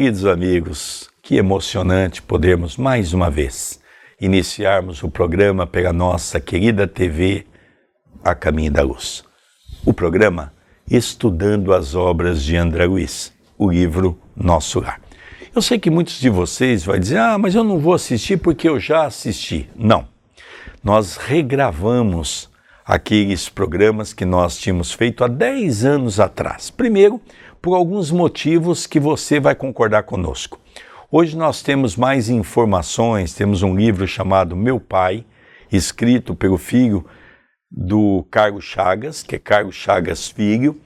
Queridos amigos, que emocionante podermos mais uma vez iniciarmos o programa pela nossa querida TV A Caminho da Luz. O programa Estudando as Obras de André Luiz, o livro Nosso Lar. Eu sei que muitos de vocês vão dizer, ah, mas eu não vou assistir porque eu já assisti. Não. Nós regravamos aqueles programas que nós tínhamos feito há 10 anos atrás. Primeiro, por alguns motivos que você vai concordar conosco. Hoje nós temos mais informações, temos um livro chamado Meu Pai, escrito pelo filho do Carlos Chagas, que é Carlos Chagas Filho,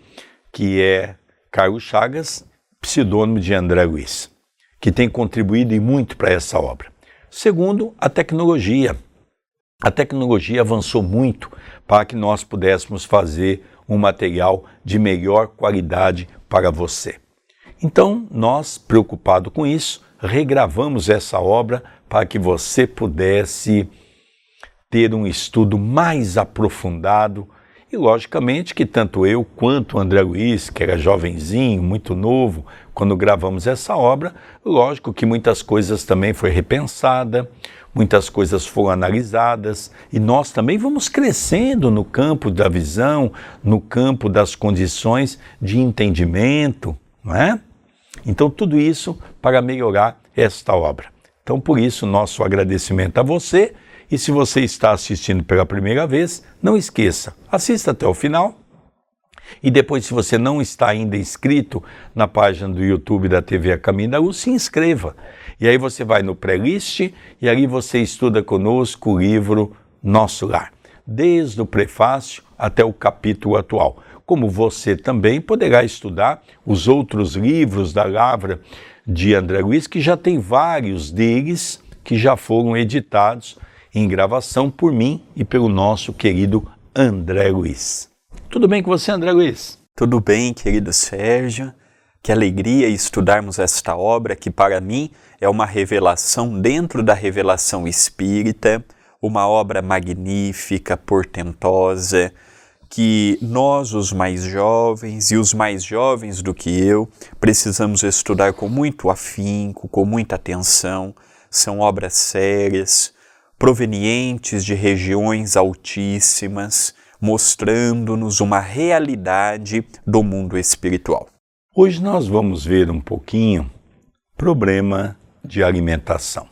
que é Carlos Chagas, pseudônimo de André Luiz, que tem contribuído muito para essa obra. Segundo, a tecnologia. A tecnologia avançou muito para que nós pudéssemos fazer um material de melhor qualidade para você. Então, nós, preocupado com isso, regravamos essa obra para que você pudesse ter um estudo mais aprofundado e, logicamente, que tanto eu quanto o André Luiz, que era jovenzinho, muito novo, quando gravamos essa obra, lógico que muitas coisas também foi repensada, muitas coisas foram analisadas e nós também vamos crescendo no campo da visão, no campo das condições de entendimento, não é? Então, tudo isso para melhorar esta obra. Então, por isso, nosso agradecimento a você. E se você está assistindo pela primeira vez, não esqueça, assista até o final. E depois, se você não está ainda inscrito na página do YouTube da TV A Caminho da Luz, se inscreva. E aí você vai no playlist e ali você estuda conosco o livro Nosso Lar, desde o prefácio até o capítulo atual. Como você também poderá estudar os outros livros da Lavra de André Luiz, que já tem vários deles que já foram editados em gravação por mim e pelo nosso querido André Luiz. Tudo bem com você, André Luiz? Tudo bem, querido Sérgio. Que alegria estudarmos esta obra que, para mim, é uma revelação dentro da revelação espírita, uma obra magnífica, portentosa, que nós, os mais jovens e os mais jovens do que eu, precisamos estudar com muito afinco, com muita atenção. São obras sérias, provenientes de regiões altíssimas, mostrando-nos uma realidade do mundo espiritual. Hoje nós vamos ver um pouquinho problema de alimentação.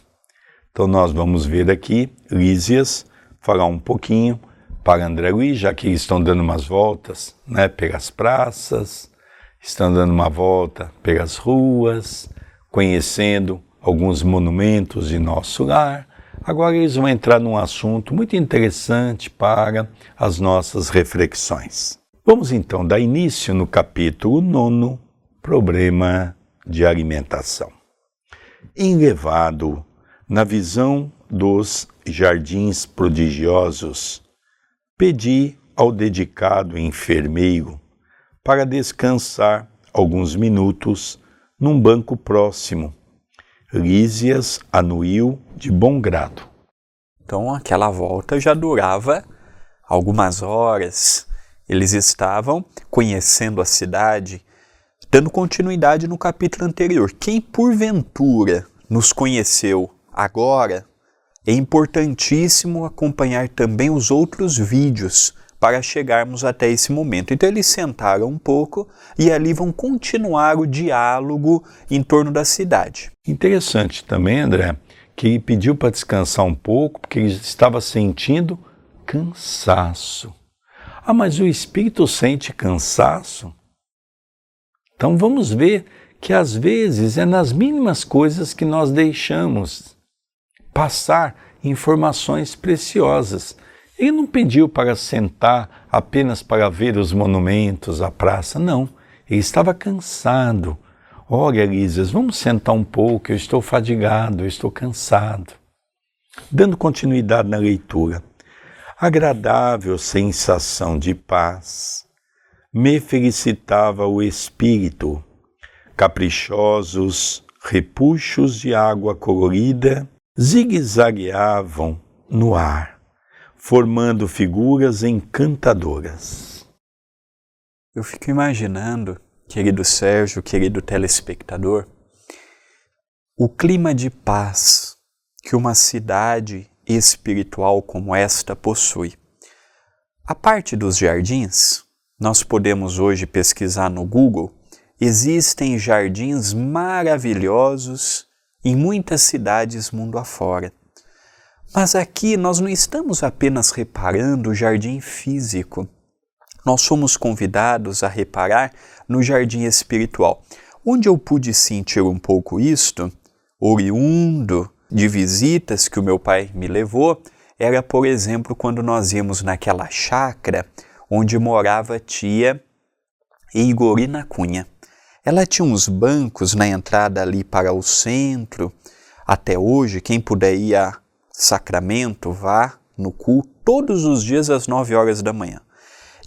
Então nós vamos ver aqui Lísias falar um pouquinho para André Luiz, já que estão dando umas voltas né, pelas praças, estão dando uma volta pelas ruas, conhecendo alguns monumentos de nosso lar. Agora eles vão entrar num assunto muito interessante para as nossas reflexões. Vamos então dar início no capítulo 9 problema de alimentação. Enlevado na visão dos jardins prodigiosos, pedi ao dedicado enfermeiro para descansar alguns minutos num banco próximo. Lísias anuiu de bom grado. Então aquela volta já durava algumas horas. Eles estavam conhecendo a cidade, Dando continuidade no capítulo anterior, quem porventura nos conheceu agora, é importantíssimo acompanhar também os outros vídeos para chegarmos até esse momento. Então eles sentaram um pouco e ali vão continuar o diálogo em torno da cidade. Interessante também, André, que pediu para descansar um pouco porque ele estava sentindo cansaço. Ah, mas o espírito sente cansaço? Então vamos ver que às vezes é nas mínimas coisas que nós deixamos passar informações preciosas. Ele não pediu para sentar apenas para ver os monumentos, a praça, não. Ele estava cansado. Olha, Elísias, vamos sentar um pouco, eu estou fadigado, eu estou cansado. Dando continuidade na leitura. Agradável sensação de paz me felicitava o espírito, caprichosos repuxos de água colorida zigue-zagueavam no ar, formando figuras encantadoras. Eu fico imaginando, querido Sérgio, querido telespectador, o clima de paz que uma cidade espiritual como esta possui. A parte dos jardins, nós podemos hoje pesquisar no Google, existem jardins maravilhosos em muitas cidades mundo afora. Mas aqui nós não estamos apenas reparando o jardim físico. Nós somos convidados a reparar no jardim espiritual. Onde eu pude sentir um pouco isto, oriundo de visitas que o meu pai me levou, era, por exemplo, quando nós íamos naquela chácara onde morava a tia Igorina Cunha. Ela tinha uns bancos na entrada ali para o centro. Até hoje, quem puder ir a Sacramento, vá no culto todos os dias às 9 horas da manhã.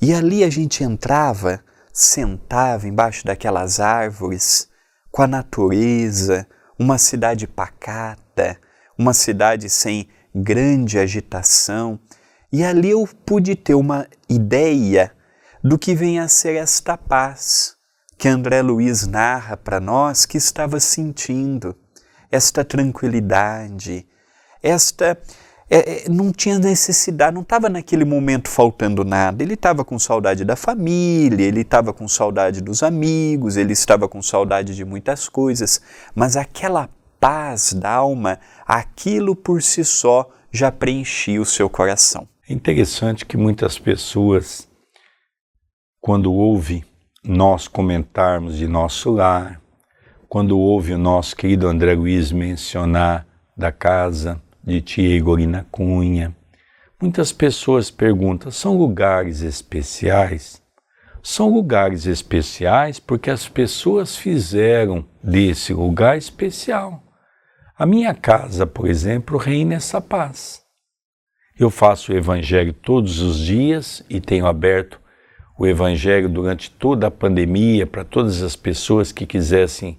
E ali a gente entrava, sentava embaixo daquelas árvores, com a natureza, uma cidade pacata, uma cidade sem grande agitação. E ali eu pude ter uma ideia do que vem a ser esta paz que André Luiz narra para nós que estava sentindo, esta tranquilidade, esta é, é, não tinha necessidade, não estava naquele momento faltando nada. Ele estava com saudade da família, ele estava com saudade dos amigos, ele estava com saudade de muitas coisas, mas aquela paz da alma, aquilo por si só já preenchia o seu coração. É interessante que muitas pessoas, quando ouvem nós comentarmos de nosso lar, quando ouve o nosso querido André Luiz mencionar da casa, de tia Igorina Cunha. Muitas pessoas perguntam: são lugares especiais? São lugares especiais porque as pessoas fizeram desse lugar especial. A minha casa, por exemplo, reina essa paz. Eu faço o Evangelho todos os dias e tenho aberto o Evangelho durante toda a pandemia para todas as pessoas que quisessem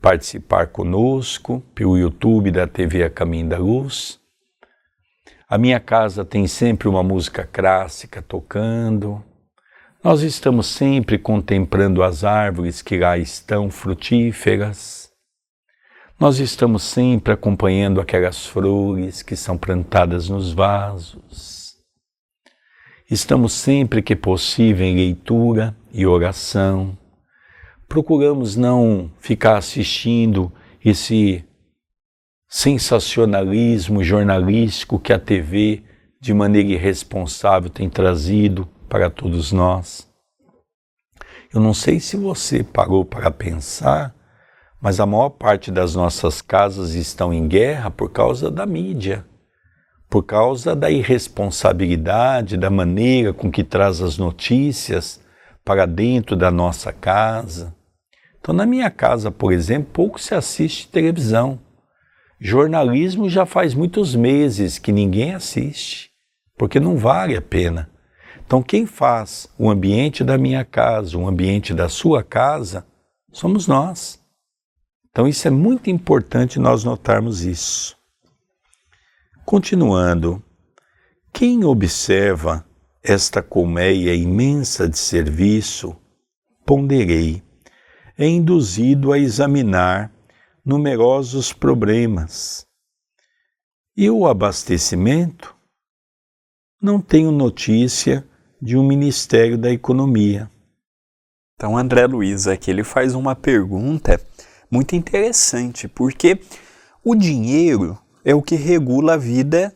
participar conosco pelo YouTube da TV A Caminho da Luz. A minha casa tem sempre uma música clássica tocando. Nós estamos sempre contemplando as árvores que lá estão frutíferas. Nós estamos sempre acompanhando aquelas flores que são plantadas nos vasos. Estamos sempre que possível em leitura e oração procuramos não ficar assistindo esse sensacionalismo jornalístico que a TV, de maneira irresponsável, tem trazido para todos nós. Eu não sei se você parou para pensar, mas a maior parte das nossas casas estão em guerra por causa da mídia, por causa da irresponsabilidade, da maneira com que traz as notícias para dentro da nossa casa. Então, na minha casa, por exemplo, pouco se assiste televisão. Jornalismo já faz muitos meses que ninguém assiste, porque não vale a pena. Então, quem faz o ambiente da minha casa, o ambiente da sua casa, somos nós. Então, isso é muito importante nós notarmos isso. Continuando, quem observa esta colmeia imensa de serviço, ponderei é induzido a examinar numerosos problemas. E o abastecimento? Não tenho notícia de um Ministério da Economia. Então, André Luiz aqui ele faz uma pergunta muito interessante, porque o dinheiro é o que regula a vida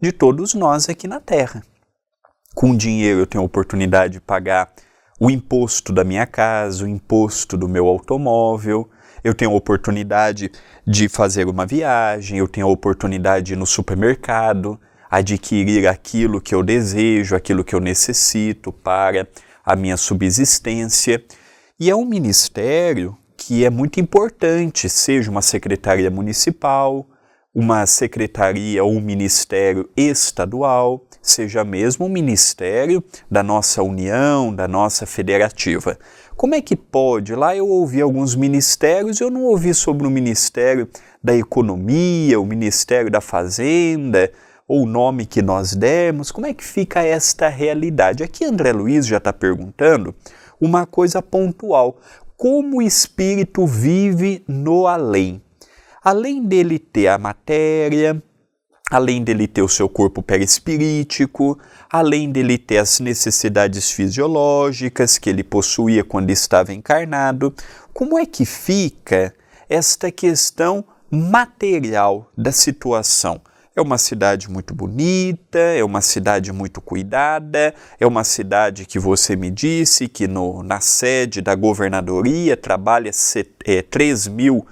de todos nós aqui na Terra. Com dinheiro eu tenho a oportunidade de pagar o imposto da minha casa, o imposto do meu automóvel, eu tenho a oportunidade de fazer uma viagem, eu tenho a oportunidade de ir no supermercado, adquirir aquilo que eu desejo, aquilo que eu necessito para a minha subsistência. E é um ministério que é muito importante, seja uma secretaria municipal, uma secretaria ou um ministério estadual, seja mesmo um ministério da nossa união, da nossa federativa. Como é que pode? Lá eu ouvi alguns ministérios, eu não ouvi sobre o Ministério da Economia, o Ministério da Fazenda, ou o nome que nós demos. Como é que fica esta realidade? Aqui André Luiz já está perguntando uma coisa pontual: como o espírito vive no além? Além dele ter a matéria, além dele ter o seu corpo perispirítico, além dele ter as necessidades fisiológicas que ele possuía quando estava encarnado, como é que fica esta questão material da situação? É uma cidade muito bonita, é uma cidade muito cuidada, é uma cidade que você me disse que no, na sede da governadoria trabalha é, 3 mil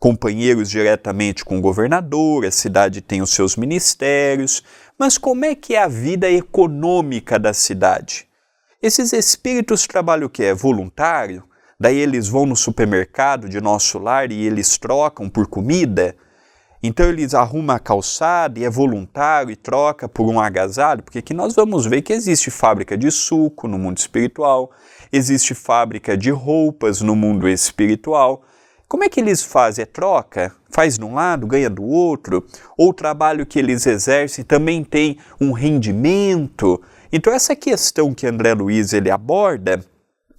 companheiros diretamente com o governador, a cidade tem os seus ministérios, mas como é que é a vida econômica da cidade? Esses espíritos trabalham o que? É voluntário? Daí eles vão no supermercado de nosso lar e eles trocam por comida? Então eles arrumam a calçada e é voluntário e troca por um agasalho, porque aqui nós vamos ver que existe fábrica de suco no mundo espiritual, existe fábrica de roupas no mundo espiritual. Como é que eles fazem? É troca? Faz de um lado, ganha do outro? Ou o trabalho que eles exercem também tem um rendimento? Então essa questão que André Luiz ele aborda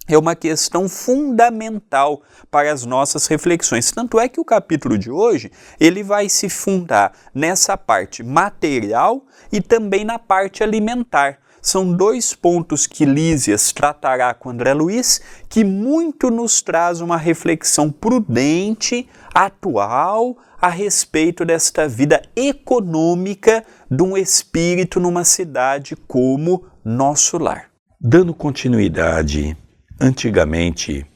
é uma questão fundamental para as nossas reflexões. Tanto é que o capítulo de hoje, ele vai se fundar nessa parte material e também na parte alimentar. São dois pontos que Lísias tratará com André Luiz, que muito nos traz uma reflexão prudente, atual, a respeito desta vida econômica de um espírito numa cidade como nosso lar. Dando continuidade Antigamente,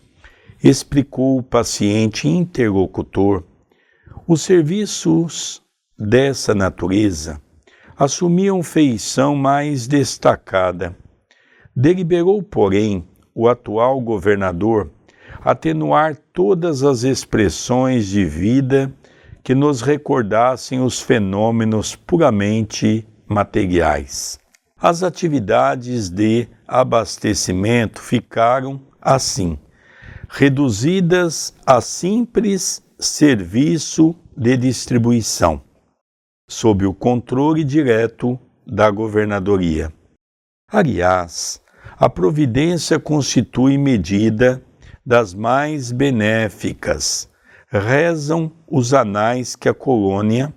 explicou o paciente interlocutor, os serviços dessa natureza assumiam feição mais destacada. Deliberou, porém, o atual governador atenuar todas as expressões de vida que nos recordassem os fenômenos puramente materiais. As atividades de abastecimento ficaram, assim, reduzidas a simples serviço de distribuição, sob o controle direto da governadoria. Aliás, a providência constitui medida das mais benéficas, rezam os anais que a colônia,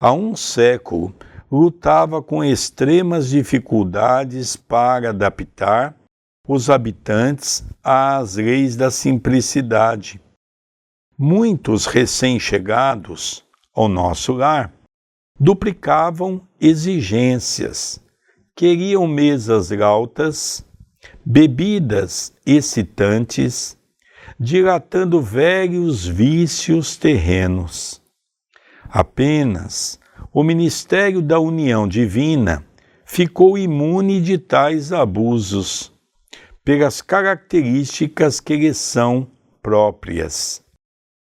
há um século, lutava com extremas dificuldades para adaptar os habitantes às leis da simplicidade. Muitos recém-chegados ao nosso lar duplicavam exigências, queriam mesas altas, bebidas excitantes, dilatando velhos vícios terrenos. Apenas o ministério da união divina ficou imune de tais abusos, pelas características que lhe são próprias.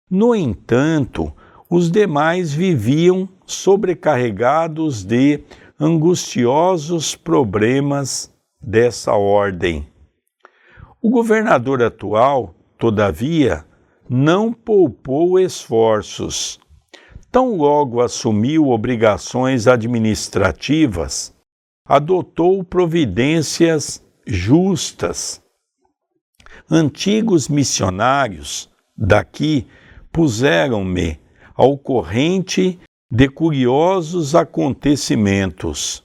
No entanto, os demais viviam sobrecarregados de angustiosos problemas dessa ordem. O governador atual, todavia, não poupou esforços tão logo assumiu obrigações administrativas, adotou providências justas. Antigos missionários daqui puseram-me ao corrente de curiosos acontecimentos.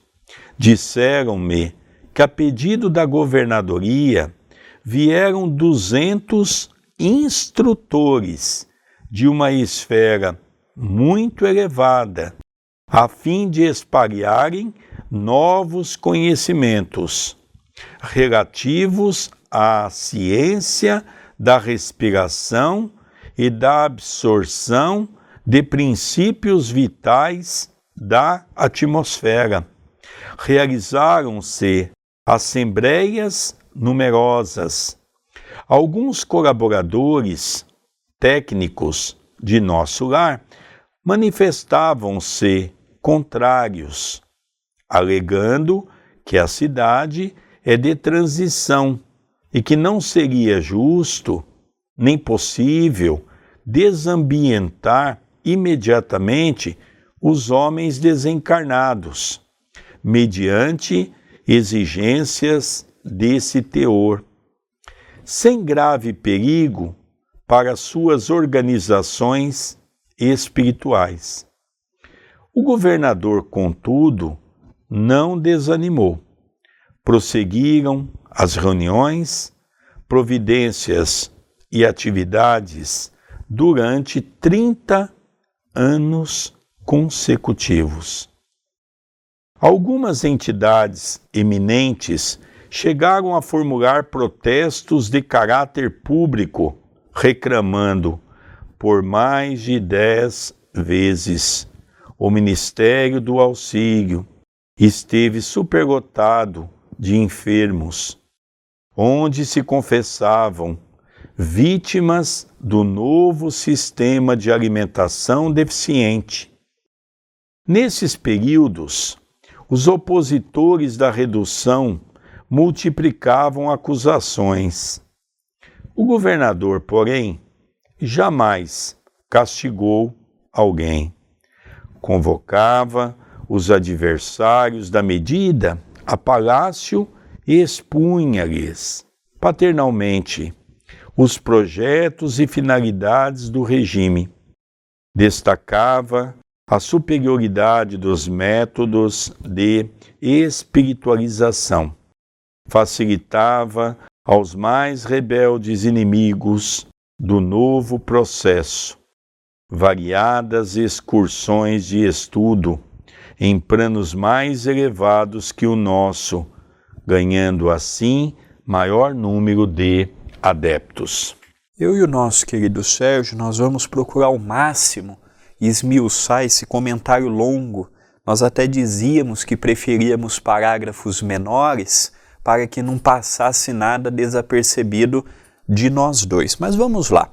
Disseram-me que, a pedido da governadoria, vieram duzentos instrutores de uma esfera muito elevada, a fim de espalharem novos conhecimentos relativos à ciência da respiração e da absorção de princípios vitais da atmosfera. Realizaram-se assembleias numerosas. Alguns colaboradores técnicos de nosso lar manifestavam-se contrários, alegando que a cidade é de transição e que não seria justo nem possível desambientar imediatamente os homens desencarnados, mediante exigências desse teor, sem grave perigo para suas organizações espirituais. O governador, contudo, não desanimou. Prosseguiram as reuniões, providências e atividades durante 30 anos consecutivos. Algumas entidades eminentes chegaram a formular protestos de caráter público, reclamando por mais de dez vezes o Ministério do Auxílio esteve superlotado de enfermos, onde se confessavam vítimas do novo sistema de alimentação deficiente. Nesses períodos, os opositores da redução multiplicavam acusações. O governador, porém, jamais castigou alguém. Convocava os adversários da medida a palácio e expunha-lhes paternalmente os projetos e finalidades do regime. Destacava a superioridade dos métodos de espiritualização. Facilitava aos mais rebeldes inimigos do novo processo variadas excursões de estudo em planos mais elevados que o nosso, ganhando assim maior número de adeptos. Eu e o nosso querido Sérgio, nós vamos procurar ao máximo esmiuçar esse comentário longo. Nós até dizíamos que preferíamos parágrafos menores para que não passasse nada desapercebido de nós dois. Mas vamos lá.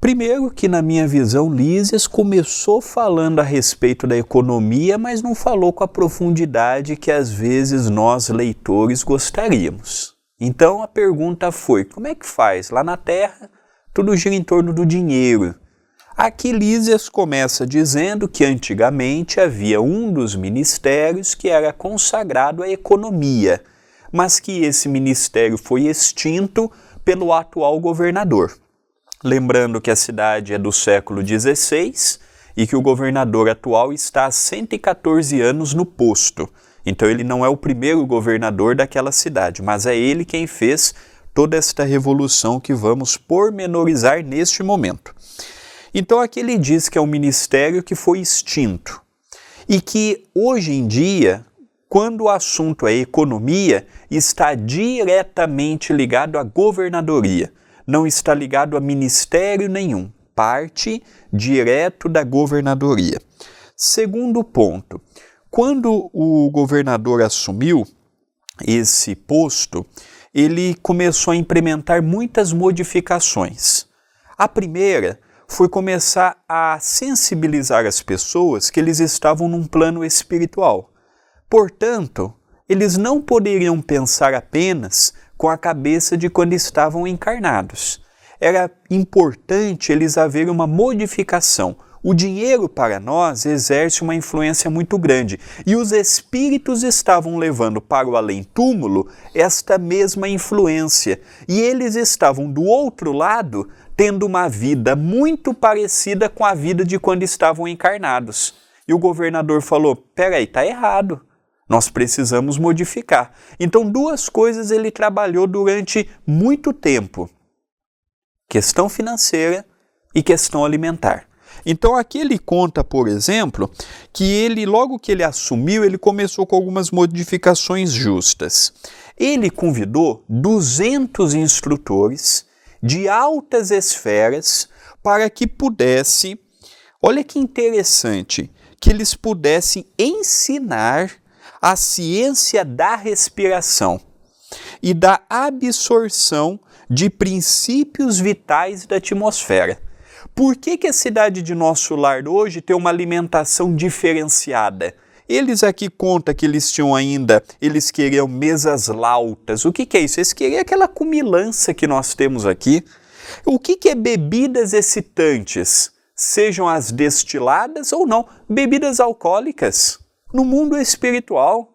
Primeiro que na minha visão Lísias começou falando a respeito da economia, mas não falou com a profundidade que às vezes nós leitores gostaríamos. Então a pergunta foi: como é que faz? Lá na Terra tudo gira em torno do dinheiro. Aqui Lísias começa dizendo que antigamente havia um dos ministérios que era consagrado à economia, mas que esse ministério foi extinto pelo atual governador. Lembrando que a cidade é do século XVI e que o governador atual está há 114 anos no posto. Então ele não é o primeiro governador daquela cidade, mas é ele quem fez toda esta revolução que vamos pormenorizar neste momento. Então aqui ele diz que é um ministério que foi extinto e que hoje em dia, quando o assunto é economia, está diretamente ligado à governadoria, não está ligado a ministério nenhum, parte direto da governadoria. Segundo ponto, quando o governador assumiu esse posto, ele começou a implementar muitas modificações. A primeira foi começar a sensibilizar as pessoas que eles estavam num plano espiritual. Portanto, eles não poderiam pensar apenas com a cabeça de quando estavam encarnados. Era importante eles haverem uma modificação, o dinheiro para nós exerce uma influência muito grande e os espíritos estavam levando para o além-túmulo esta mesma influência e eles estavam do outro lado tendo uma vida muito parecida com a vida de quando estavam encarnados. E o governador falou: peraí, tá errado. Nós precisamos modificar. Então, duas coisas ele trabalhou durante muito tempo: questão financeira e questão alimentar. Então aqui ele conta, por exemplo, que ele logo que ele assumiu, ele começou com algumas modificações justas. Ele convidou 200 instrutores de altas esferas para que pudesse, olha que interessante, que eles pudessem ensinar a ciência da respiração e da absorção de princípios vitais da atmosfera. Por que, que a cidade de nosso lar hoje tem uma alimentação diferenciada? Eles aqui contam que eles tinham ainda, eles queriam mesas lautas. O que, que é isso? Eles queriam aquela cumilança que nós temos aqui. O que, que é bebidas excitantes? Sejam as destiladas ou não, bebidas alcoólicas. No mundo espiritual.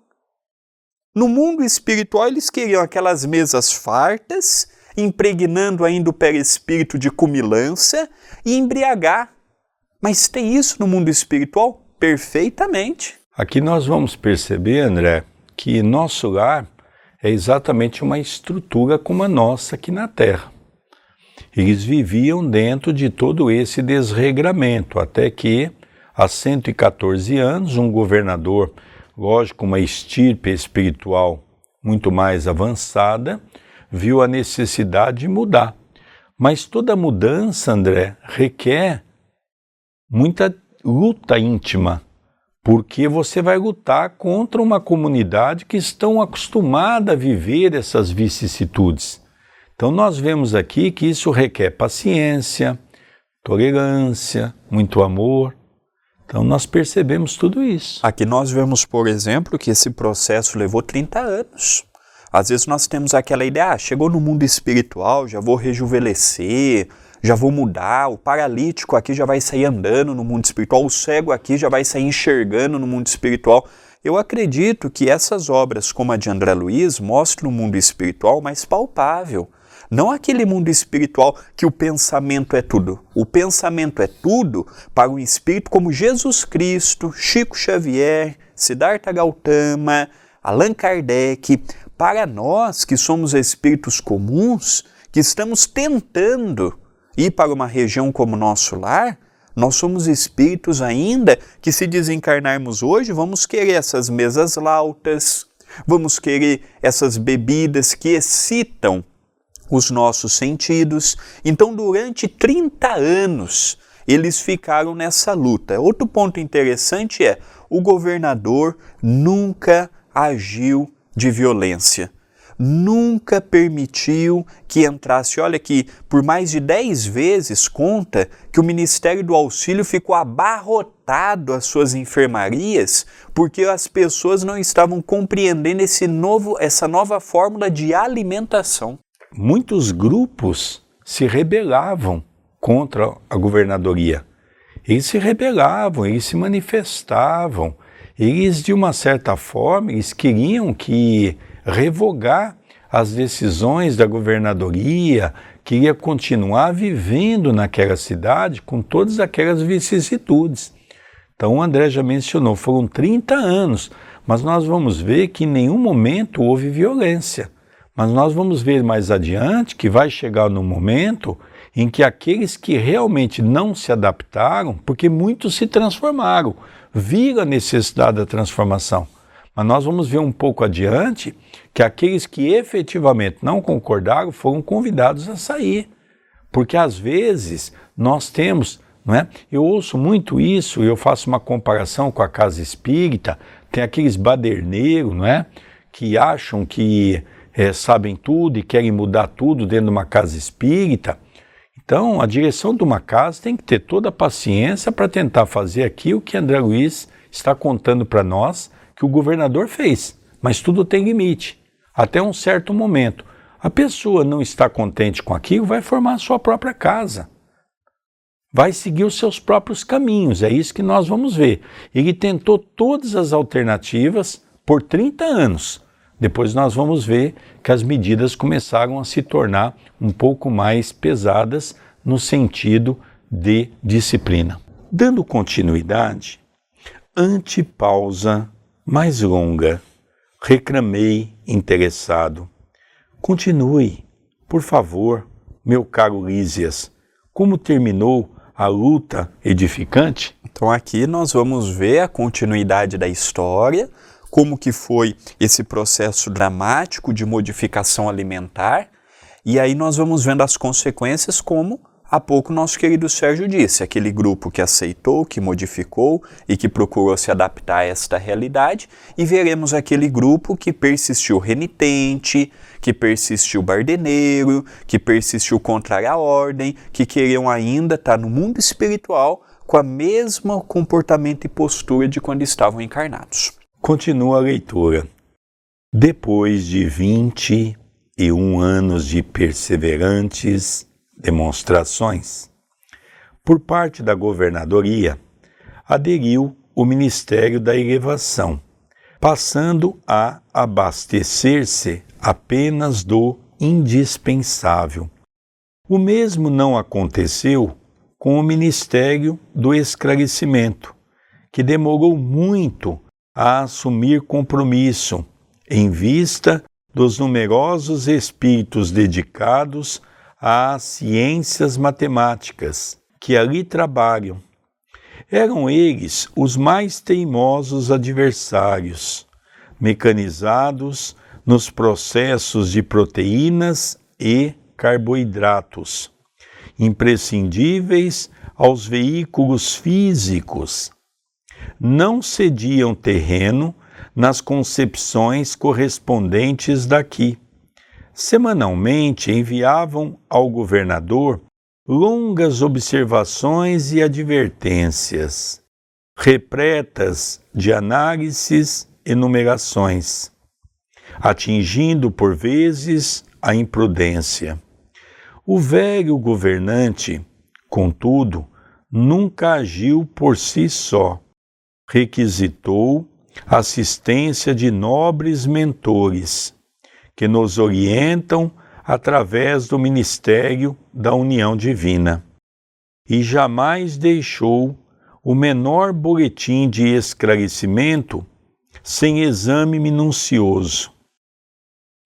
No mundo espiritual, eles queriam aquelas mesas fartas, impregnando ainda o perispírito de cumilança e embriagar. Mas tem isso no mundo espiritual? Perfeitamente. Aqui nós vamos perceber, André, que nosso lar é exatamente uma estrutura como a nossa aqui na Terra. Eles viviam dentro de todo esse desregramento, até que, há 114 anos, um governador, lógico, uma estirpe espiritual muito mais avançada, viu a necessidade de mudar. Mas toda mudança, André, requer muita luta íntima, porque você vai lutar contra uma comunidade que estão acostumada a viver essas vicissitudes. Então nós vemos aqui que isso requer paciência, tolerância, muito amor. Então nós percebemos tudo isso. Aqui nós vemos, por exemplo, que esse processo levou 30 anos. Às vezes nós temos aquela ideia, ah, chegou no mundo espiritual, já vou rejuvenescer, já vou mudar, o paralítico aqui já vai sair andando no mundo espiritual, o cego aqui já vai sair enxergando no mundo espiritual. Eu acredito que essas obras, como a de André Luiz, mostram o mundo espiritual mais palpável. Não aquele mundo espiritual que o pensamento é tudo. O pensamento é tudo para um espírito como Jesus Cristo, Chico Xavier, Siddhartha Gautama, Allan Kardec. Para nós que somos espíritos comuns, que estamos tentando ir para uma região como nosso lar, nós somos espíritos ainda que, se desencarnarmos hoje, vamos querer essas mesas lautas, vamos querer essas bebidas que excitam os nossos sentidos. Então, durante 30 anos, eles ficaram nessa luta. Outro ponto interessante é: o governador nunca agiu de violência. Nunca permitiu que entrasse. Olha aqui, por mais de 10 vezes conta que o Ministério do Auxílio ficou abarrotado às suas enfermarias porque as pessoas não estavam compreendendo esse novo, essa nova fórmula de alimentação muitos grupos se rebelavam contra a governadoria. Eles se rebelavam, eles se manifestavam, eles de uma certa forma eles queriam que revogar as decisões da governadoria, queria continuar vivendo naquela cidade com todas aquelas vicissitudes. Então o André já mencionou, foram 30 anos, mas nós vamos ver que em nenhum momento houve violência. Mas nós vamos ver mais adiante que vai chegar no momento em que aqueles que realmente não se adaptaram, porque muitos se transformaram, viram a necessidade da transformação. Mas nós vamos ver um pouco adiante que aqueles que efetivamente não concordaram foram convidados a sair. Porque às vezes nós temos, não é? Eu ouço muito isso, eu faço uma comparação com a casa espírita, tem aqueles baderneiros, não é? Que acham que é, sabem tudo e querem mudar tudo dentro de uma casa espírita. Então, a direção de uma casa tem que ter toda a paciência para tentar fazer aqui o que André Luiz está contando para nós que o governador fez. Mas tudo tem limite, até um certo momento. A pessoa não está contente com aquilo, vai formar a sua própria casa. Vai seguir os seus próprios caminhos, é isso que nós vamos ver. Ele tentou todas as alternativas por 30 anos depois nós vamos ver que as medidas começaram a se tornar um pouco mais pesadas no sentido de disciplina. Dando continuidade, ante pausa mais longa, reclamei interessado. Continue, por favor, meu caro Lísias. Como terminou a luta edificante? Então aqui nós vamos ver a continuidade da história como que foi esse processo dramático de modificação alimentar, e aí nós vamos vendo as consequências como há pouco nosso querido Sérgio disse, aquele grupo que aceitou, que modificou e que procurou se adaptar a esta realidade, e veremos aquele grupo que persistiu renitente, que persistiu bardeneiro, que persistiu contrário à ordem, que queriam ainda estar no mundo espiritual com a mesma comportamento e postura de quando estavam encarnados. Continua a leitura. Depois de vinte e um anos de perseverantes demonstrações, por parte da governadoria, aderiu o Ministério da Elevação, passando a abastecer-se apenas do indispensável. O mesmo não aconteceu com o Ministério do Esclarecimento, que demorou muito a assumir compromisso em vista dos numerosos espíritos dedicados às ciências matemáticas que ali trabalham. Eram eles os mais teimosos adversários, mecanizados nos processos de proteínas e carboidratos, imprescindíveis aos veículos físicos. Não cediam terreno nas concepções correspondentes daqui. Semanalmente enviavam ao governador longas observações e advertências, repletas de análises e numerações, atingindo por vezes a imprudência. O velho governante, contudo, nunca agiu por si só. Requisitou assistência de nobres mentores que nos orientam através do ministério da união divina. E jamais deixou o menor boletim de esclarecimento sem exame minucioso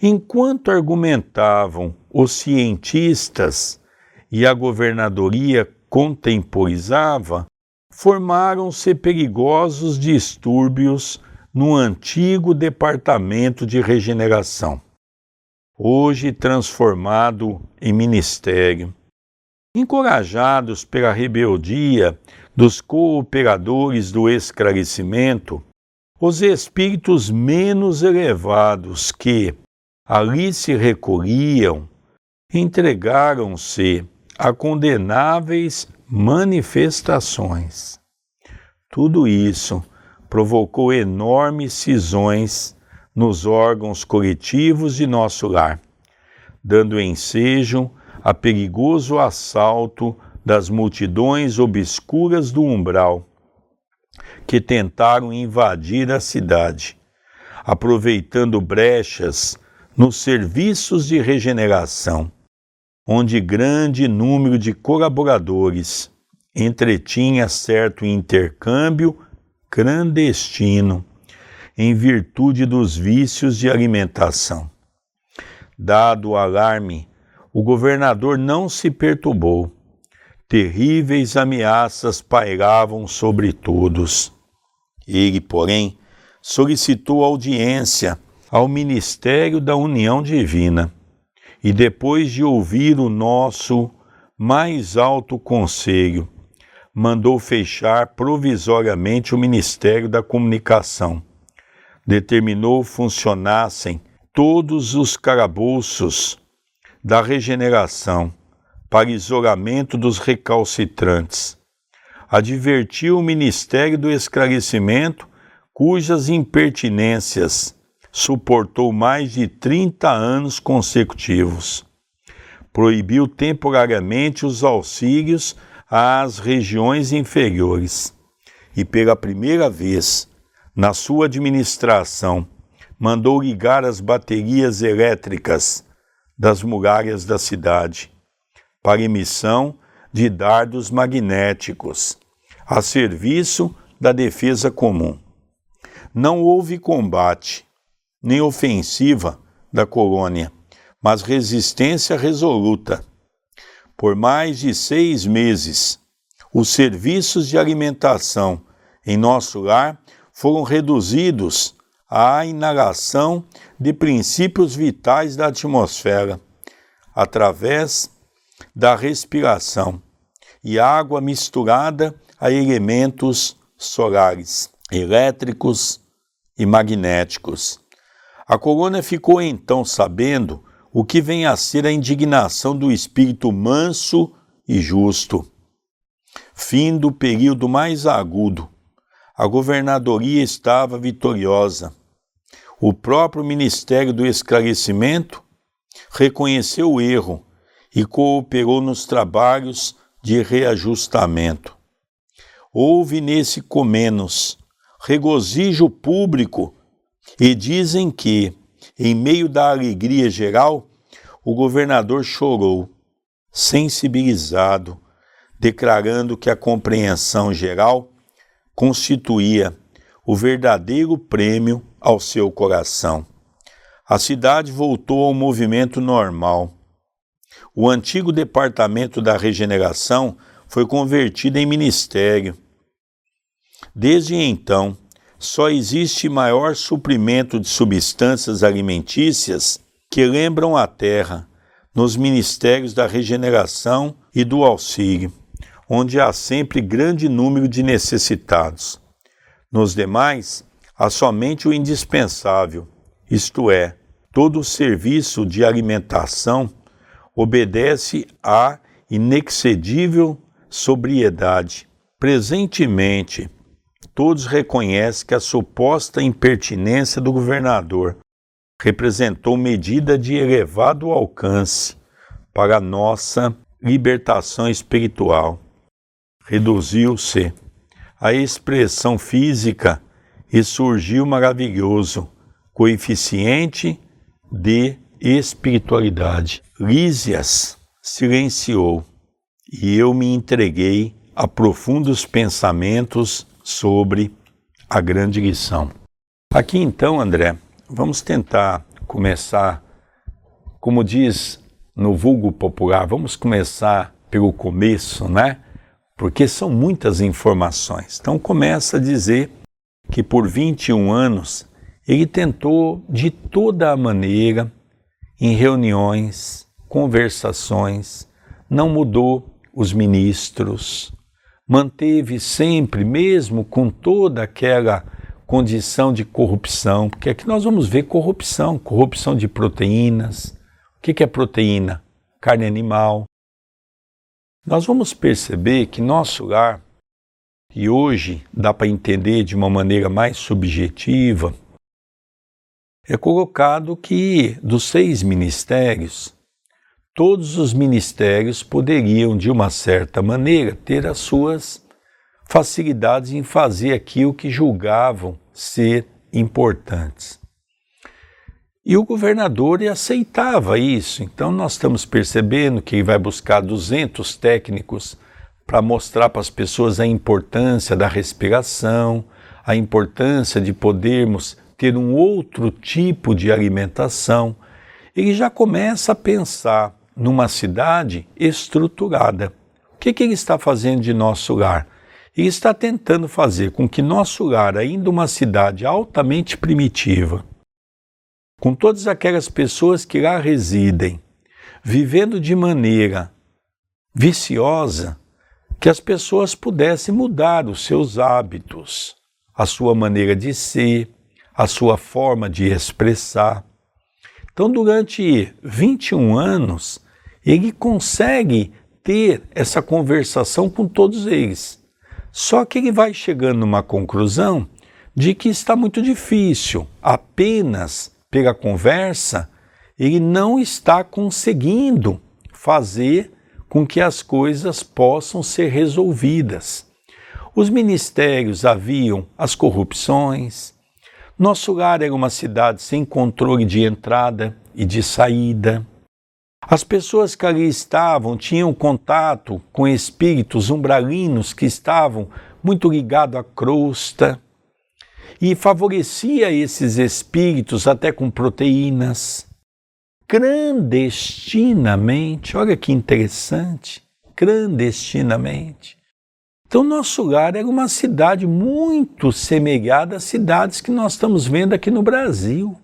Enquanto argumentavam os cientistas e a governadoria contemporizava, formaram-se perigosos distúrbios no antigo departamento de regeneração, hoje transformado em ministério. Encorajados pela rebeldia dos cooperadores do esclarecimento, os espíritos menos elevados que, ali se recolhiam, entregaram-se a condenáveis manifestações. Tudo isso provocou enormes cisões nos órgãos coletivos de nosso lar, dando ensejo a perigoso assalto das multidões obscuras do umbral que tentaram invadir a cidade, aproveitando brechas nos serviços de regeneração, onde grande número de colaboradores entretinha certo intercâmbio clandestino em virtude dos vícios de alimentação. Dado o alarme, o governador não se perturbou. Terríveis ameaças pairavam sobre todos. Ele, porém, solicitou audiência ao ministério da união divina e depois de ouvir o nosso mais alto conselho, mandou fechar provisoriamente o ministério da comunicação. Determinou funcionassem todos os carabouços da regeneração para isolamento dos recalcitrantes. Advertiu o ministério do esclarecimento cujas impertinências suportou mais de 30 anos consecutivos. Proibiu temporariamente os auxílios às regiões inferiores e, pela primeira vez na sua administração, mandou ligar as baterias elétricas das muralhas da cidade para emissão de dardos magnéticos a serviço da defesa comum. Não houve combate nem ofensiva da colônia, mas resistência resoluta. Por mais de seis meses, os serviços de alimentação em nosso lar foram reduzidos à inalação de princípios vitais da atmosfera, através da respiração e água misturada a elementos solares, elétricos e magnéticos. A colônia ficou então sabendo o que vem a ser a indignação do espírito manso e justo. Fim do período mais agudo. A governadoria estava vitoriosa. O próprio Ministério do Esclarecimento reconheceu o erro e cooperou nos trabalhos de reajustamento. Houve nesse Comenos regozijo público e dizem que, em meio da alegria geral, o governador chorou, sensibilizado, declarando que a compreensão geral constituía o verdadeiro prêmio ao seu coração. A cidade voltou ao movimento normal. O antigo departamento da regeneração foi convertido em ministério. Desde então, só existe maior suprimento de substâncias alimentícias que lembram a terra, nos ministérios da regeneração e do auxílio, onde há sempre grande número de necessitados. Nos demais, há somente o indispensável, isto é, todo o serviço de alimentação obedece à inexcedível sobriedade. Presentemente, todos reconhecem que a suposta impertinência do governador representou medida de elevado alcance para a nossa libertação espiritual. Reduziu-se a expressão física e surgiu maravilhoso coeficiente de espiritualidade. Lísias silenciou e eu me entreguei a profundos pensamentos sobre a grande lição. Aqui então, André, vamos tentar começar, como diz no vulgo popular, vamos começar pelo começo, né? Porque são muitas informações. Então começa a dizer que por 21 anos ele tentou de toda a maneira, em reuniões, conversações, não mudou os ministros, manteve sempre, mesmo com toda aquela condição de corrupção, porque aqui nós vamos ver corrupção, corrupção de proteínas. O que é proteína? Carne animal. Nós vamos perceber que nosso lar, e hoje dá para entender de uma maneira mais subjetiva, é colocado que dos seis ministérios, todos os ministérios poderiam, de uma certa maneira, ter as suas facilidades em fazer aquilo que julgavam ser importantes. E o governador aceitava isso. Então, nós estamos percebendo que ele vai buscar 200 técnicos para mostrar para as pessoas a importância da respiração, a importância de podermos ter um outro tipo de alimentação. Ele já começa a pensar numa cidade estruturada. O que, que ele está fazendo de nosso lar? Ele está tentando fazer com que nosso lar, ainda uma cidade altamente primitiva, com todas aquelas pessoas que lá residem, vivendo de maneira viciosa, que as pessoas pudessem mudar os seus hábitos, a sua maneira de ser, a sua forma de expressar. Então, durante 21 anos, ele consegue ter essa conversação com todos eles. Só que ele vai chegando numa conclusão de que está muito difícil. Apenas pela conversa, ele não está conseguindo fazer com que as coisas possam ser resolvidas. Os ministérios haviam as corrupções. Nosso lar era uma cidade sem controle de entrada e de saída. As pessoas que ali estavam tinham contato com espíritos umbralinos que estavam muito ligados à crosta e favorecia esses espíritos até com proteínas. Clandestinamente, olha que interessante, clandestinamente. Então, nosso lar era uma cidade muito semelhada às cidades que nós estamos vendo aqui no Brasil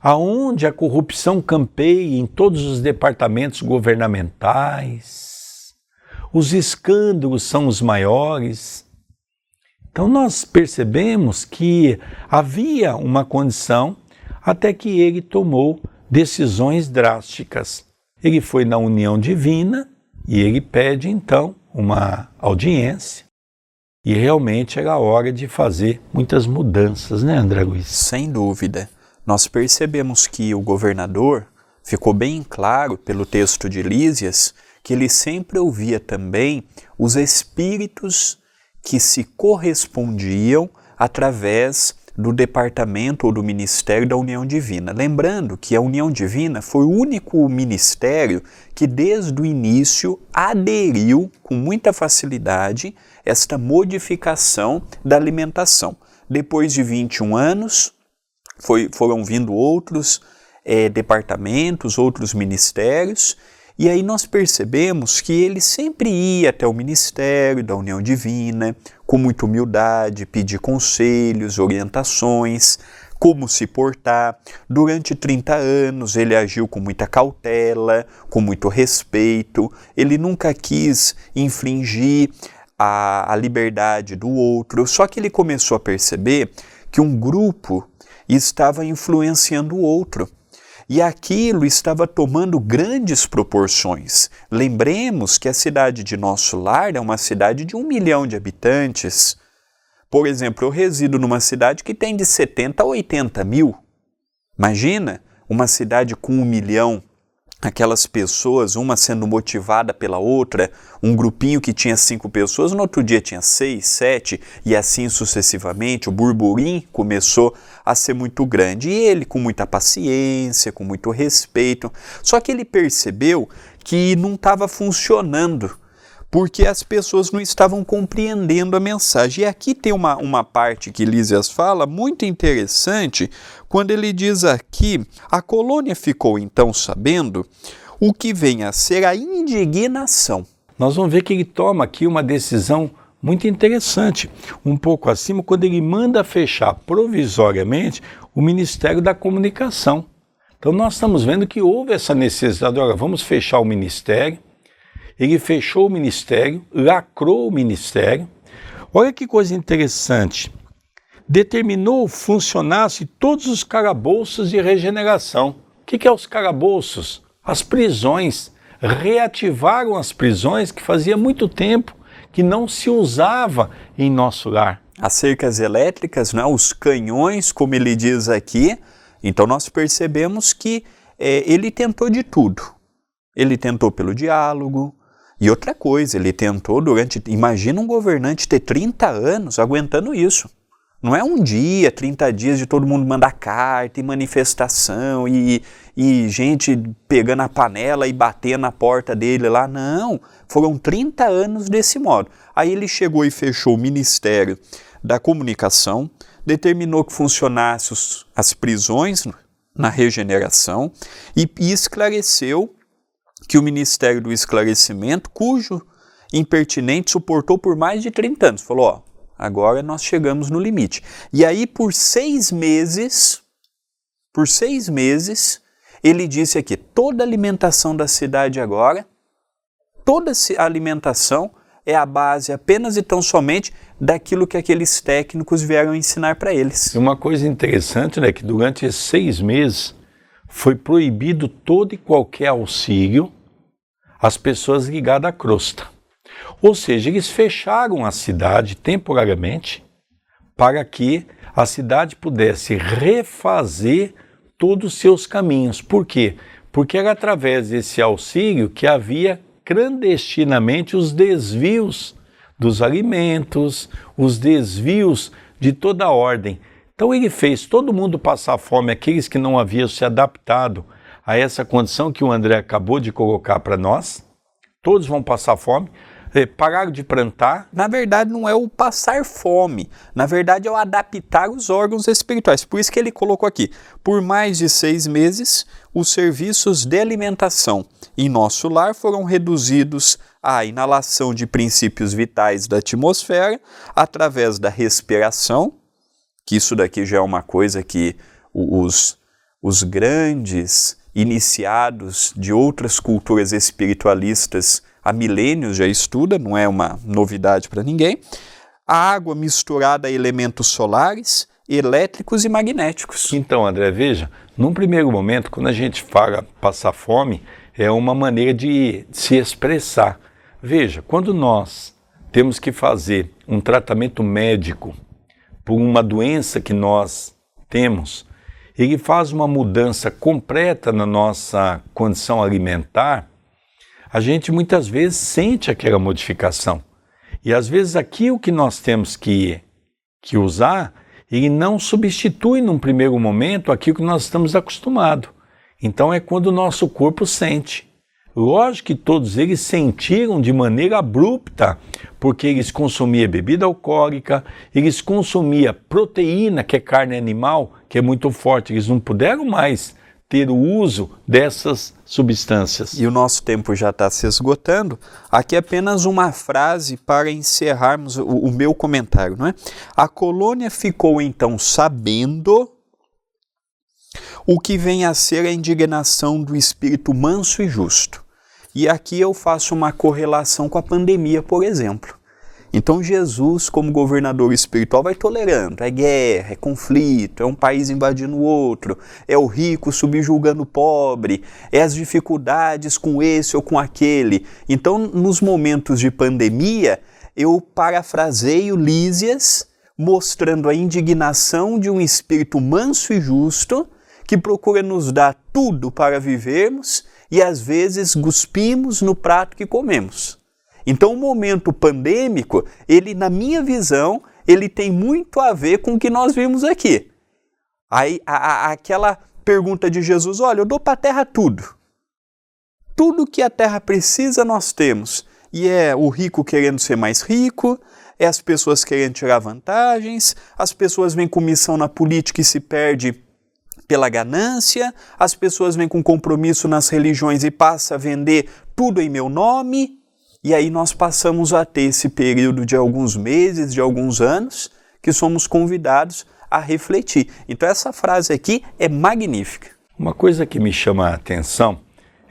aonde a corrupção campeia em todos os departamentos governamentais, os escândalos são os maiores. Então nós percebemos que havia uma condição até que ele tomou decisões drásticas. Ele foi na união divina e ele pede então uma audiência. E realmente era hora de fazer muitas mudanças, né, André Luiz? Sem dúvida nós percebemos que o governador ficou bem claro pelo texto de Lísias que ele sempre ouvia também os espíritos que se correspondiam através do departamento ou do ministério da União Divina. Lembrando que a União Divina foi o único ministério que, desde o início, aderiu com muita facilidade esta modificação da alimentação. Depois de 21 anos, foi, foram vindo outros é, departamentos, outros ministérios, e aí nós percebemos que ele sempre ia até o ministério da União Divina, com muita humildade, pedir conselhos, orientações, como se portar. Durante 30 anos ele agiu com muita cautela, com muito respeito, ele nunca quis infringir a, a liberdade do outro, só que ele começou a perceber que um grupo estava influenciando o outro e aquilo estava tomando grandes proporções. Lembremos que a cidade de Nosso Lar é uma cidade de um milhão de habitantes. Por exemplo, eu resido numa cidade que tem de 70 a 80 mil. Imagina uma cidade com um milhão aquelas pessoas, uma sendo motivada pela outra, um grupinho que tinha cinco pessoas, no outro dia tinha seis, sete, e assim sucessivamente, o burburinho começou a ser muito grande. E ele, com muita paciência, com muito respeito, só que ele percebeu que não estava funcionando porque as pessoas não estavam compreendendo a mensagem. E aqui tem uma, uma parte que Lísias fala muito interessante, quando ele diz aqui: a colônia ficou então sabendo o que vem a ser a indignação. Nós vamos ver que ele toma aqui uma decisão muito interessante, um pouco acima, quando ele manda fechar provisoriamente o Ministério da Comunicação. Então nós estamos vendo que houve essa necessidade, agora vamos fechar o ministério, ele fechou o ministério, lacrou o ministério. Olha que coisa interessante. Determinou funcionasse todos os calabouços de regeneração. O que, que é os calabouços? As prisões. Reativaram as prisões que fazia muito tempo que não se usava em nosso lar. As cercas elétricas, né, os canhões, como ele diz aqui. Então nós percebemos que é, ele tentou de tudo. Ele tentou pelo diálogo, e outra coisa, ele tentou durante. Imagina um governante ter 30 anos aguentando isso. Não é um dia, 30 dias de todo mundo mandar carta e manifestação e, e gente pegando a panela e batendo na porta dele lá. Não, foram 30 anos desse modo. Aí ele chegou e fechou o Ministério da Comunicação, determinou que funcionasse os, as prisões na regeneração e, e esclareceu que o Ministério do Esclarecimento, cujo impertinente suportou por mais de 30 anos, falou: ó, agora nós chegamos no limite. E aí, por seis meses, por seis meses, ele disse aqui: toda alimentação da cidade agora, toda alimentação é a base apenas e tão somente daquilo que aqueles técnicos vieram ensinar para eles. Uma coisa interessante, né, que durante esses seis meses foi proibido todo e qualquer auxílio às pessoas ligadas à crosta. Ou seja, eles fecharam a cidade temporariamente para que a cidade pudesse refazer todos os seus caminhos. Por quê? Porque era através desse auxílio que havia clandestinamente os desvios dos alimentos, os desvios de toda a ordem. Então ele fez todo mundo passar fome, aqueles que não haviam se adaptado a essa condição que o André acabou de colocar para nós. Todos vão passar fome. Eh, pararam de plantar. Na verdade, não é o passar fome. Na verdade, é o adaptar os órgãos espirituais. Por isso que ele colocou aqui: por mais de seis meses, os serviços de alimentação em nosso lar foram reduzidos à inalação de princípios vitais da atmosfera através da respiração, que isso daqui já é uma coisa que os, os grandes iniciados de outras culturas espiritualistas há milênios já estuda, não é uma novidade para ninguém. A água misturada a elementos solares, elétricos e magnéticos. Então, André, veja, num primeiro momento, quando a gente fala passar fome, é uma maneira de se expressar. Veja, quando nós temos que fazer um tratamento médico por uma doença que nós temos, ele faz uma mudança completa na nossa condição alimentar, a gente muitas vezes sente aquela modificação. E às vezes aquilo que nós temos que, que usar, ele não substitui num primeiro momento aquilo que nós estamos acostumados. Então é quando o nosso corpo sente. Lógico que todos eles sentiram de maneira abrupta, porque eles consumiam bebida alcoólica, eles consumiam proteína, que é carne animal, que é muito forte, eles não puderam mais ter o uso dessas substâncias. E o nosso tempo já está se esgotando. Aqui é apenas uma frase para encerrarmos o, o meu comentário, não é? A colônia ficou então sabendo o que vem a ser a indignação do espírito manso e justo. E aqui eu faço uma correlação com a pandemia, por exemplo. Então Jesus, como governador espiritual, vai tolerando. É guerra, é conflito, é um país invadindo o outro, é o rico subjugando o pobre, é as dificuldades com esse ou com aquele. Então, nos momentos de pandemia, eu parafraseio Lísias, mostrando a indignação de um espírito manso e justo que procura nos dar tudo para vivermos e às vezes cuspimos no prato que comemos. Então, o momento pandêmico, ele, na minha visão, ele tem muito a ver com o que nós vimos aqui. Aí, a, a, aquela pergunta de Jesus: olha, eu dou para a terra tudo. Tudo que a terra precisa, nós temos. E é o rico querendo ser mais rico, é as pessoas querendo tirar vantagens, as pessoas vêm com missão na política e se perde pela ganância, as pessoas vêm com compromisso nas religiões e passa a vender tudo em meu nome. E aí nós passamos a ter esse período de alguns meses, de alguns anos, que somos convidados a refletir. Então essa frase aqui é magnífica. Uma coisa que me chama a atenção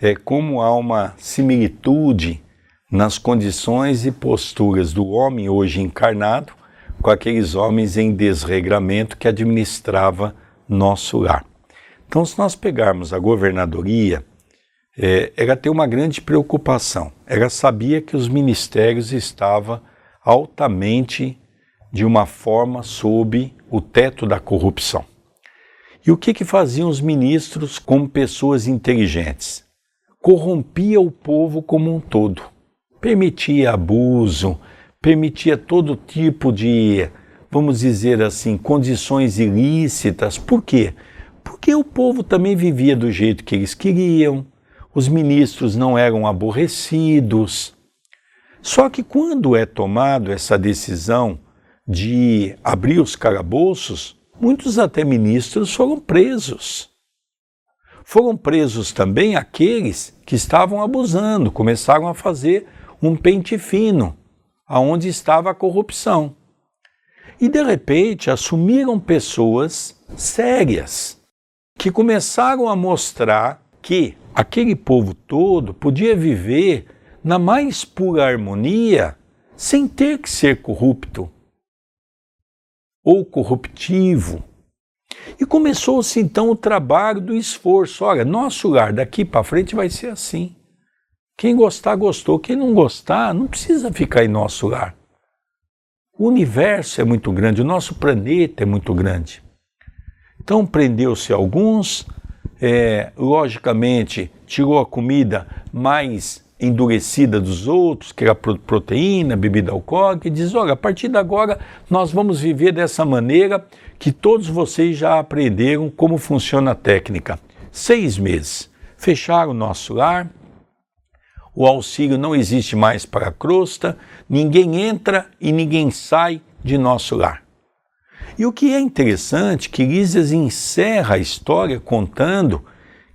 é como há uma similitude nas condições e posturas do homem hoje encarnado com aqueles homens em desregramento que administrava nosso lar. Então, se nós pegarmos a governadoria, é, ela tem uma grande preocupação. Ela sabia que os ministérios estavam altamente, de uma forma, sob o teto da corrupção. E o que, que faziam os ministros como pessoas inteligentes? Corrompia o povo como um todo. Permitia abuso, permitia todo tipo de, vamos dizer assim, condições ilícitas. Por quê? Porque o povo também vivia do jeito que eles queriam, os ministros não eram aborrecidos. Só que quando é tomado essa decisão de abrir os calabouços, muitos até ministros foram presos. Foram presos também aqueles que estavam abusando, começaram a fazer um pente fino aonde estava a corrupção. E de repente assumiram pessoas sérias que começaram a mostrar que aquele povo todo podia viver na mais pura harmonia sem ter que ser corrupto ou corruptivo. E começou-se então o trabalho do esforço. Olha, nosso lar daqui para frente vai ser assim. Quem gostar, gostou. Quem não gostar, não precisa ficar em nosso lar. O universo é muito grande, o nosso planeta é muito grande. Então prendeu-se alguns, é, logicamente, tirou a comida mais endurecida dos outros, que era proteína, bebida alcoólica, e diz: olha, a partir de agora nós vamos viver dessa maneira que todos vocês já aprenderam como funciona a técnica. Seis meses. Fecharam o nosso lar, o auxílio não existe mais para a crosta, ninguém entra e ninguém sai de nosso lar. E o que é interessante, que Lísias encerra a história contando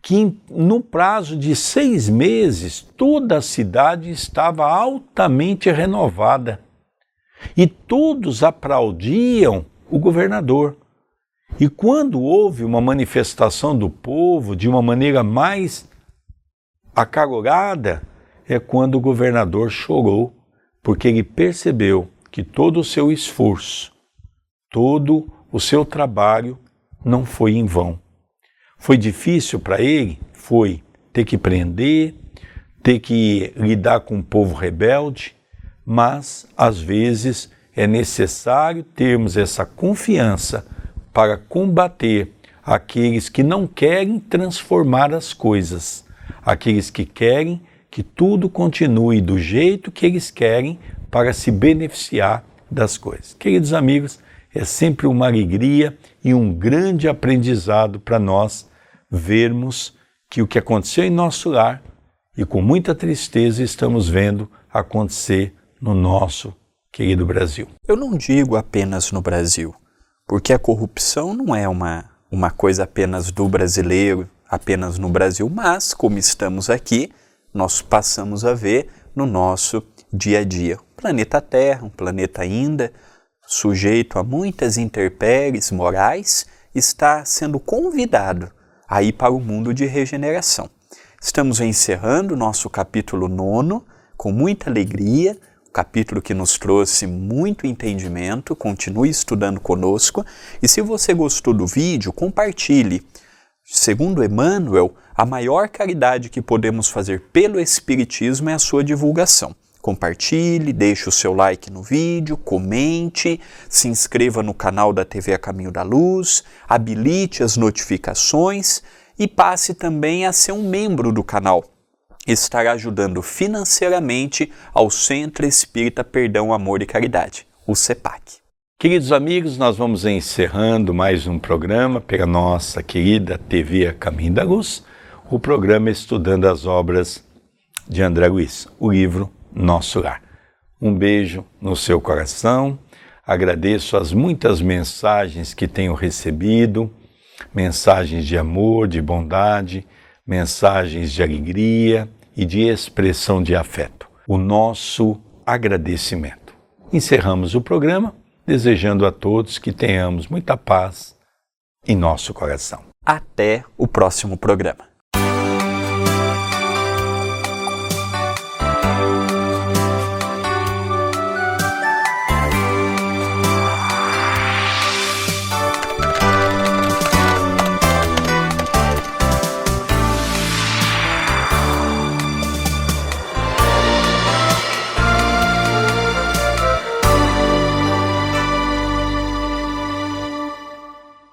que no prazo de seis meses toda a cidade estava altamente renovada e todos aplaudiam o governador. E quando houve uma manifestação do povo de uma maneira mais acalorada, é quando o governador chorou, porque ele percebeu que todo o seu esforço, todo o seu trabalho não foi em vão. Foi difícil para ele? Foi ter que prender, ter que lidar com um povo rebelde, mas às vezes é necessário termos essa confiança para combater aqueles que não querem transformar as coisas, aqueles que querem que tudo continue do jeito que eles querem para se beneficiar das coisas. Queridos amigos, é sempre uma alegria e um grande aprendizado para nós vermos que o que aconteceu em nosso lar e com muita tristeza estamos vendo acontecer no nosso querido Brasil. Eu não digo apenas no Brasil, porque a corrupção não é uma, uma coisa apenas do brasileiro, apenas no Brasil, mas como estamos aqui, nós passamos a ver no nosso dia a dia. O planeta Terra, um planeta ainda sujeito a muitas intempéries morais, está sendo convidado a ir para o mundo de regeneração. Estamos encerrando o nosso capítulo nono com muita alegria, um capítulo que nos trouxe muito entendimento. Continue estudando conosco e se você gostou do vídeo, compartilhe. Segundo Emmanuel, a maior caridade que podemos fazer pelo Espiritismo é a sua divulgação. Compartilhe, deixe o seu like no vídeo, comente, se inscreva no canal da TV A Caminho da Luz, habilite as notificações e passe também a ser um membro do canal. Estará ajudando financeiramente ao Centro Espírita Perdão, Amor e Caridade, o CEPAC. Queridos amigos, nós vamos encerrando mais um programa pela nossa querida TV A Caminho da Luz, o programa Estudando as Obras de André Luiz, o livro Nosso Lar. Um beijo no seu coração, agradeço as muitas mensagens que tenho recebido mensagens de amor, de bondade, mensagens de alegria e de expressão de afeto. O nosso agradecimento. Encerramos o programa desejando a todos que tenhamos muita paz em nosso coração. Até o próximo programa.